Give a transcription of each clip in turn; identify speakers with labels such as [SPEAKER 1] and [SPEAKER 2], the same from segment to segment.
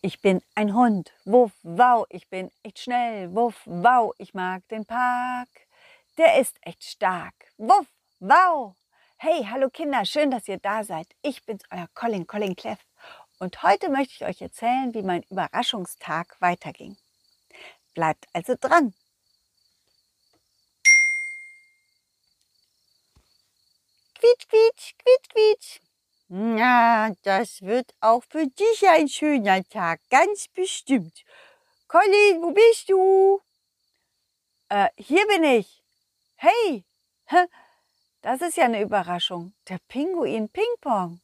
[SPEAKER 1] Ich bin ein Hund, wuff, wow, ich bin echt schnell, wuff, wow, ich mag den Park. Der ist echt stark, wuff, wow. Hey, hallo Kinder, schön, dass ihr da seid. Ich bin's, euer Colin, Colin Cleff. Und heute möchte ich euch erzählen, wie mein Überraschungstag weiterging. Bleibt also dran. Na, das wird auch für dich ein schöner Tag, ganz bestimmt. Colin, wo bist du? Äh, hier bin ich. Hey, das ist ja eine Überraschung. Der Pinguin Ping-Pong.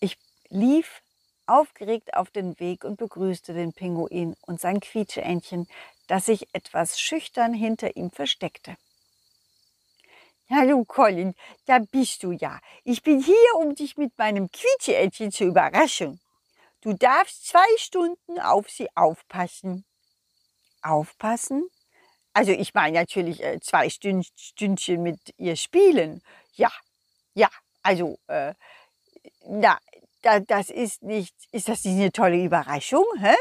[SPEAKER 1] Ich lief aufgeregt auf den Weg und begrüßte den Pinguin und sein Quietscheentchen, das sich etwas schüchtern hinter ihm versteckte. Hallo Colin, da bist du ja. Ich bin hier, um dich mit meinem Quietscheentchen zu überraschen. Du darfst zwei Stunden auf sie aufpassen. Aufpassen? Also ich meine natürlich äh, zwei Stünd, Stündchen mit ihr spielen. Ja, ja, also, äh, na, da, das ist nicht, ist das nicht eine tolle Überraschung, hä?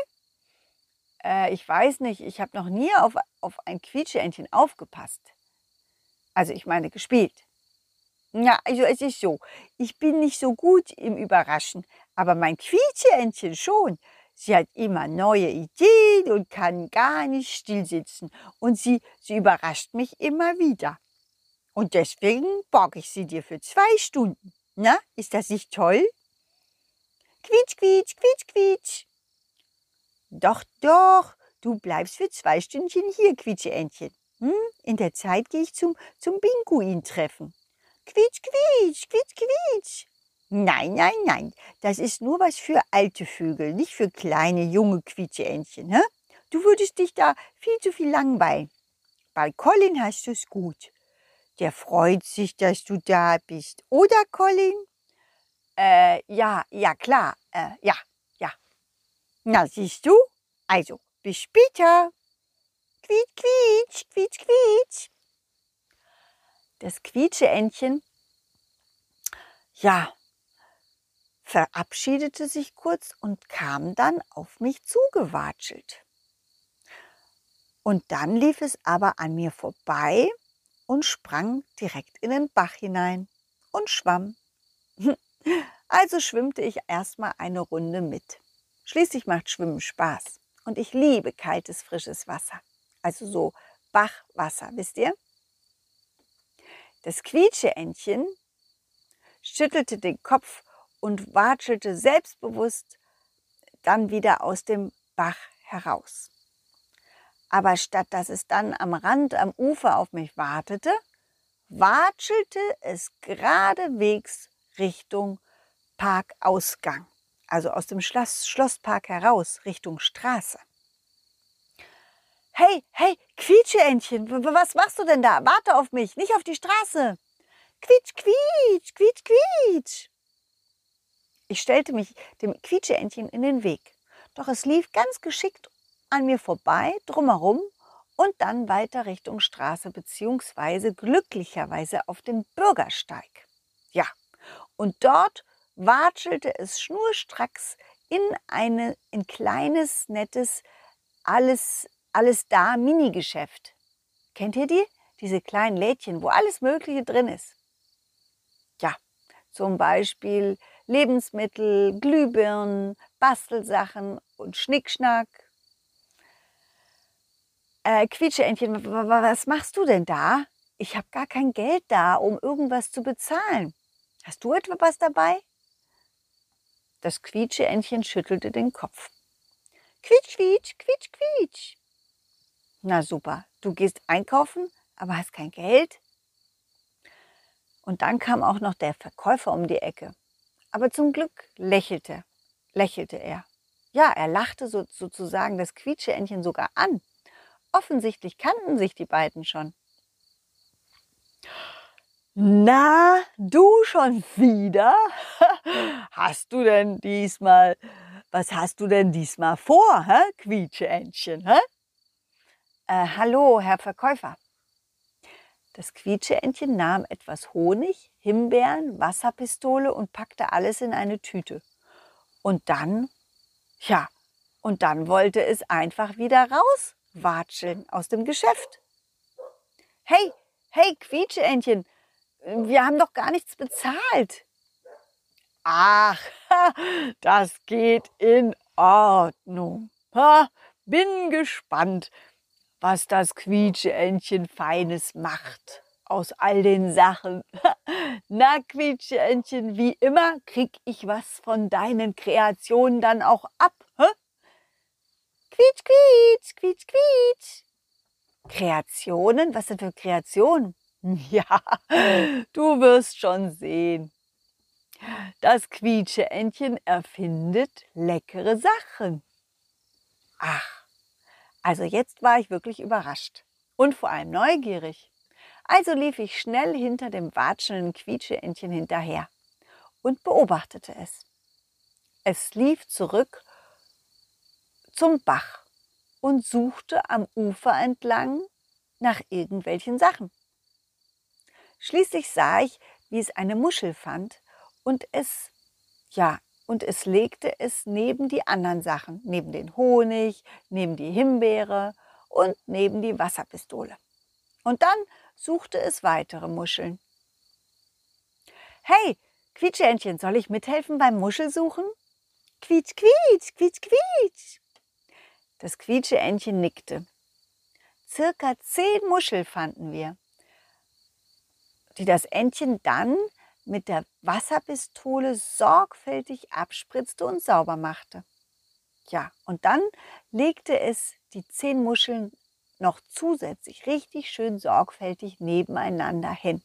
[SPEAKER 1] Äh, ich weiß nicht, ich habe noch nie auf, auf ein Quietscheentchen aufgepasst. Also ich meine gespielt. Ja, also es ist so, ich bin nicht so gut im Überraschen, aber mein Quietscheentchen schon. Sie hat immer neue Ideen und kann gar nicht stillsitzen. Und sie, sie überrascht mich immer wieder. Und deswegen borg ich sie dir für zwei Stunden. Na, ist das nicht toll? Quietsch, quietsch, quietsch, quietsch. Doch, doch, du bleibst für zwei Stündchen hier, Quietscheentchen. Hm? In der Zeit gehe ich zum, zum Pinguin-Treffen. Quietsch, quietsch, quietsch, quietsch. Nein, nein, nein, das ist nur was für alte Vögel, nicht für kleine, junge Quietscheentchen. Hä? Du würdest dich da viel zu viel langweilen. Bei Colin hast du es gut. Der freut sich, dass du da bist. Oder, Colin? Äh, ja, ja, klar. Äh, ja, ja. Na, siehst du? Also, bis später. Quietsch, quietsch, quietsch, quietsch. Das Quietscheentchen, ja, verabschiedete sich kurz und kam dann auf mich zugewatschelt. Und dann lief es aber an mir vorbei und sprang direkt in den Bach hinein und schwamm. Also schwimmte ich erstmal eine Runde mit. Schließlich macht Schwimmen Spaß und ich liebe kaltes, frisches Wasser also so Bachwasser, wisst ihr? Das Quietscheentchen schüttelte den Kopf und watschelte selbstbewusst dann wieder aus dem Bach heraus. Aber statt dass es dann am Rand, am Ufer auf mich wartete, watschelte es geradewegs Richtung Parkausgang, also aus dem Schloss, Schlosspark heraus, Richtung Straße. Hey, hey, Quietscheentchen, was machst du denn da? Warte auf mich, nicht auf die Straße. Quietsch, quietsch, quietsch, quietsch. Ich stellte mich dem Quietscheentchen in den Weg. Doch es lief ganz geschickt an mir vorbei, drumherum und dann weiter Richtung Straße beziehungsweise glücklicherweise auf den Bürgersteig. Ja, und dort watschelte es schnurstracks in eine, ein kleines, nettes, alles alles da Minigeschäft. Kennt ihr die? Diese kleinen Lädchen, wo alles Mögliche drin ist. Ja, zum Beispiel Lebensmittel, Glühbirnen, Bastelsachen und Schnickschnack. Äh, Quietscheentchen, was machst du denn da? Ich habe gar kein Geld da, um irgendwas zu bezahlen. Hast du etwa was dabei? Das Quietscheentchen schüttelte den Kopf. Quietsch, quietsch, quietsch, quietsch. Na super, du gehst einkaufen, aber hast kein Geld? Und dann kam auch noch der Verkäufer um die Ecke. Aber zum Glück lächelte, lächelte er. Ja, er lachte so, sozusagen das Quietscheentchen sogar an. Offensichtlich kannten sich die beiden schon. Na, du schon wieder? Hast du denn diesmal, was hast du denn diesmal vor, hä, Quietscheentchen, hä? Äh, hallo, Herr Verkäufer. Das Quietscheentchen nahm etwas Honig, Himbeeren, Wasserpistole und packte alles in eine Tüte. Und dann, ja, und dann wollte es einfach wieder rauswatscheln aus dem Geschäft. Hey, hey, Quietscheentchen, wir haben doch gar nichts bezahlt. Ach, das geht in Ordnung. bin gespannt, was das Quietscheentchen Feines macht aus all den Sachen. Na, Quietscheentchen, wie immer krieg ich was von deinen Kreationen dann auch ab. Hä? Quietsch, quietsch, quietsch, quietsch. Kreationen? Was sind für Kreationen? Ja, du wirst schon sehen. Das Quietscheentchen erfindet leckere Sachen. Ach, also jetzt war ich wirklich überrascht und vor allem neugierig. Also lief ich schnell hinter dem watschelnden Quietscheentchen hinterher und beobachtete es. Es lief zurück zum Bach und suchte am Ufer entlang nach irgendwelchen Sachen. Schließlich sah ich, wie es eine Muschel fand und es, ja, und es legte es neben die anderen Sachen, neben den Honig, neben die Himbeere und neben die Wasserpistole. Und dann suchte es weitere Muscheln. Hey, Quietschentchen, soll ich mithelfen beim Muschelsuchen? Quietsch, quietsch, quietsch, quietsch. Das Quietscheentchen nickte. Circa zehn Muschel fanden wir, die das Entchen dann mit der Wasserpistole sorgfältig abspritzte und sauber machte. Ja, und dann legte es die zehn Muscheln noch zusätzlich richtig schön sorgfältig nebeneinander hin.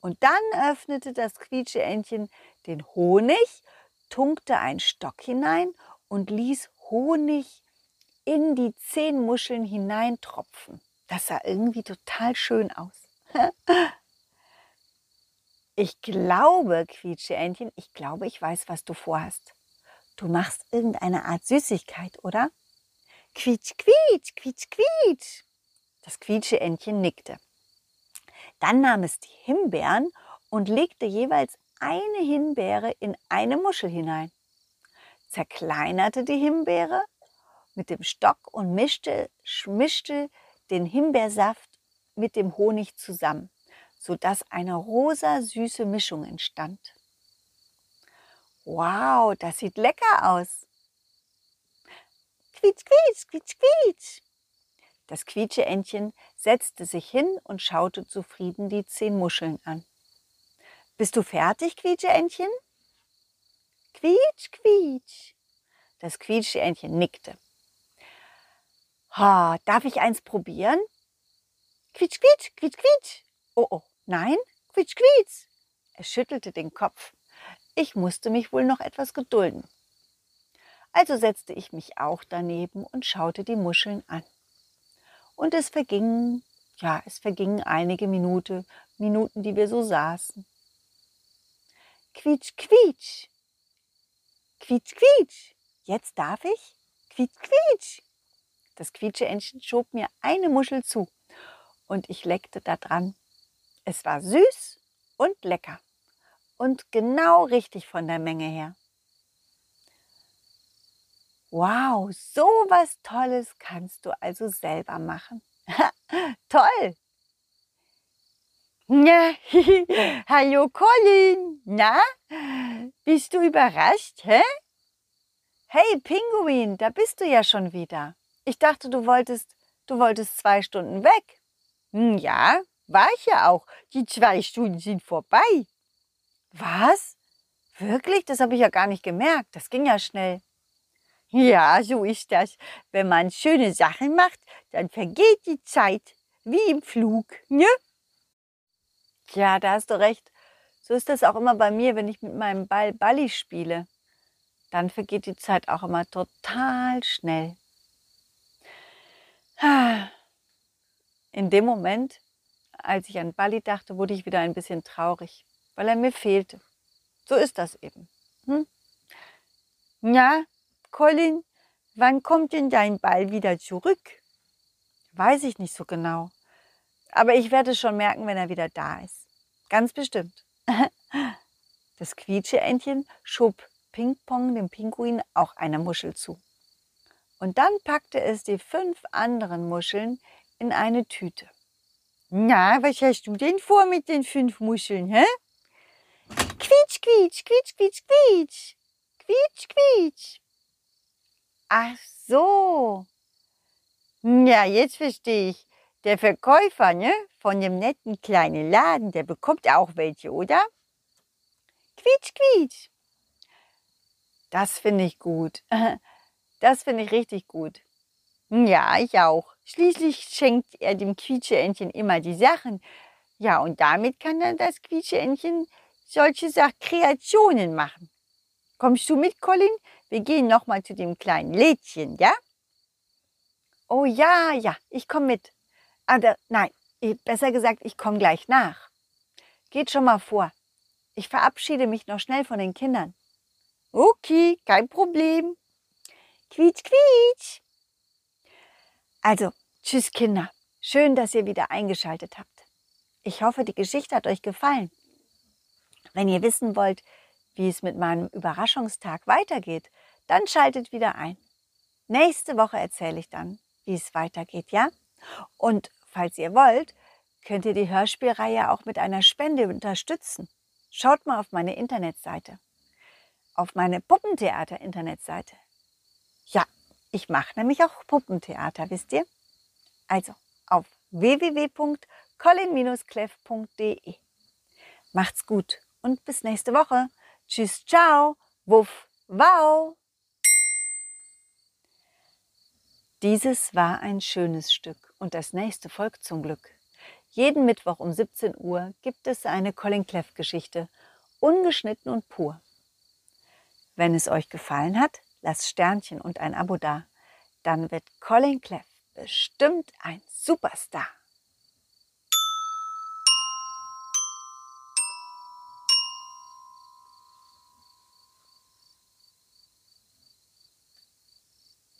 [SPEAKER 1] Und dann öffnete das Quietscheentchen den Honig, tunkte einen Stock hinein und ließ Honig in die zehn Muscheln hineintropfen. Das sah irgendwie total schön aus. ich glaube, Quietscheentchen, ich glaube, ich weiß, was du vorhast. Du machst irgendeine Art Süßigkeit, oder? Quietsch, quietsch, quietsch, quietsch. Das Quietscheentchen nickte. Dann nahm es die Himbeeren und legte jeweils eine Himbeere in eine Muschel hinein, zerkleinerte die Himbeere mit dem Stock und mischte, mischte den Himbeersaft mit dem Honig zusammen, sodass eine rosa süße Mischung entstand. Wow, das sieht lecker aus. Quietsch, quietsch, quietsch, quietsch. Das Quietscheentchen setzte sich hin und schaute zufrieden die zehn Muscheln an. Bist du fertig, Quietscheentchen? Quietsch, quietsch. Das Quietscheentchen nickte. Ha, darf ich eins probieren? Quietsch, quietsch, quietsch, quietsch. Oh, oh, nein, quietsch, quietsch. Er schüttelte den Kopf. Ich musste mich wohl noch etwas gedulden. Also setzte ich mich auch daneben und schaute die Muscheln an. Und es vergingen, ja, es vergingen einige Minuten, Minuten, die wir so saßen. Quietsch, quietsch. Quietsch, quietsch. Jetzt darf ich? Quietsch, quietsch. Das Quietscheentchen schob mir eine Muschel zu und ich leckte da dran. Es war süß und lecker und genau richtig von der Menge her. Wow, so was Tolles kannst du also selber machen. Toll! Hallo Colin. Na, bist du überrascht, hä? Hey Pinguin, da bist du ja schon wieder. Ich dachte, du wolltest, du wolltest zwei Stunden weg. Hm, ja, war ich ja auch. Die zwei Stunden sind vorbei. Was? Wirklich? Das habe ich ja gar nicht gemerkt. Das ging ja schnell. Ja, so ist das. Wenn man schöne Sachen macht, dann vergeht die Zeit wie im Flug, ne? Ja, da hast du recht. So ist das auch immer bei mir, wenn ich mit meinem Ball Balli spiele. Dann vergeht die Zeit auch immer total schnell. In dem Moment, als ich an Balli dachte, wurde ich wieder ein bisschen traurig, weil er mir fehlte. So ist das eben. Hm? Ja, Colin, wann kommt denn dein Ball wieder zurück? Weiß ich nicht so genau. Aber ich werde schon merken, wenn er wieder da ist. Ganz bestimmt. Das Quietscheentchen schob Ping-Pong dem Pinguin auch eine Muschel zu. Und dann packte es die fünf anderen Muscheln in eine Tüte. Na, was hast du denn vor mit den fünf Muscheln, hä? Quietsch, quietsch, quietsch, quietsch, quietsch. Quietsch, quietsch. Ach so. Ja, jetzt verstehe ich. Der Verkäufer, ne, von dem netten kleinen Laden, der bekommt auch welche, oder? Quietsch, quietsch. Das finde ich gut. Das finde ich richtig gut. Ja, ich auch. Schließlich schenkt er dem Quietscheentchen immer die Sachen. Ja, und damit kann dann das Quietscheentchen solche Sach Kreationen machen. Kommst du mit, Colin? Wir gehen noch mal zu dem kleinen Lädchen, ja? Oh ja, ja, ich komme mit. Aber nein, besser gesagt, ich komme gleich nach. Geht schon mal vor. Ich verabschiede mich noch schnell von den Kindern. Okay, kein Problem. Quietsch, quietsch. Also, tschüss Kinder. Schön, dass ihr wieder eingeschaltet habt. Ich hoffe, die Geschichte hat euch gefallen. Wenn ihr wissen wollt, wie es mit meinem Überraschungstag weitergeht, dann schaltet wieder ein. Nächste Woche erzähle ich dann, wie es weitergeht, ja? Und falls ihr wollt, könnt ihr die Hörspielreihe auch mit einer Spende unterstützen. Schaut mal auf meine Internetseite, auf meine Puppentheater-Internetseite. Ja, ich mache nämlich auch Puppentheater, wisst ihr? Also auf www.colin-cleff.de. Macht's gut und bis nächste Woche. Tschüss, ciao, wuff, wow. Dieses war ein schönes Stück und das nächste folgt zum Glück. Jeden Mittwoch um 17 Uhr gibt es eine Colin Cleff Geschichte, ungeschnitten und pur. Wenn es euch gefallen hat, lasst Sternchen und ein Abo da. Dann wird Colin Cleff bestimmt ein Superstar.